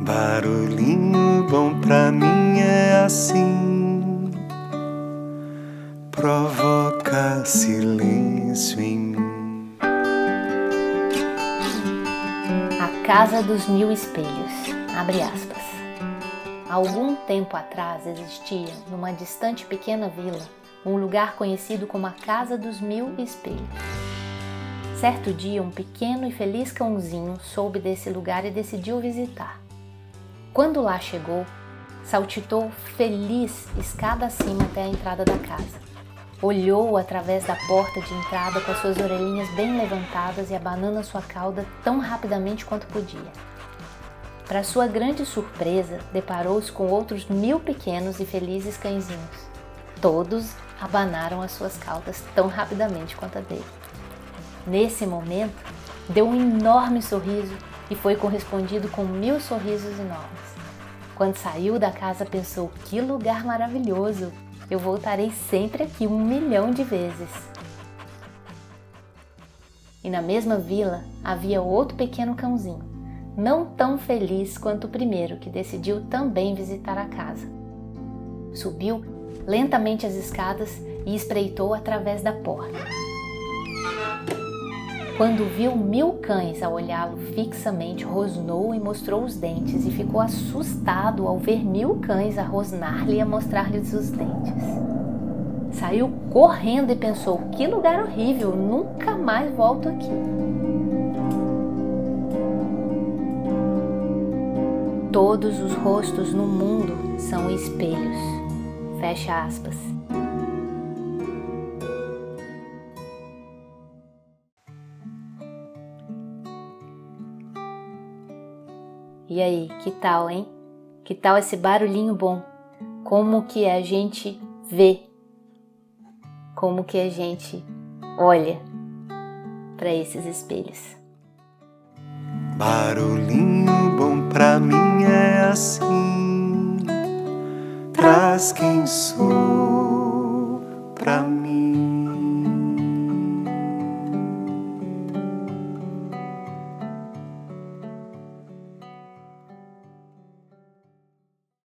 Barulhinho bom pra mim é assim, provoca silêncio em mim. A Casa dos Mil Espelhos. Abre aspas. Algum tempo atrás existia, numa distante pequena vila, um lugar conhecido como a Casa dos Mil Espelhos. Certo dia, um pequeno e feliz cãozinho soube desse lugar e decidiu visitar. Quando lá chegou, saltitou feliz escada acima até a entrada da casa. Olhou através da porta de entrada com as suas orelhinhas bem levantadas e abanando a sua cauda tão rapidamente quanto podia. Para sua grande surpresa, deparou-se com outros mil pequenos e felizes cãezinhos. Todos abanaram as suas caudas tão rapidamente quanto a dele. Nesse momento, deu um enorme sorriso e foi correspondido com mil sorrisos enormes. Quando saiu da casa, pensou: que lugar maravilhoso! Eu voltarei sempre aqui um milhão de vezes. E na mesma vila havia outro pequeno cãozinho, não tão feliz quanto o primeiro, que decidiu também visitar a casa. Subiu lentamente as escadas e espreitou através da porta. Quando viu mil cães a olhá-lo fixamente, rosnou e mostrou os dentes e ficou assustado ao ver mil cães a rosnar-lhe e a mostrar-lhe os dentes. Saiu correndo e pensou: que lugar horrível, nunca mais volto aqui. Todos os rostos no mundo são espelhos. Fecha aspas. E aí, que tal, hein? Que tal esse barulhinho bom? Como que a gente vê? Como que a gente olha para esses espelhos? Barulhinho bom pra mim é assim, traz quem sou pra mim.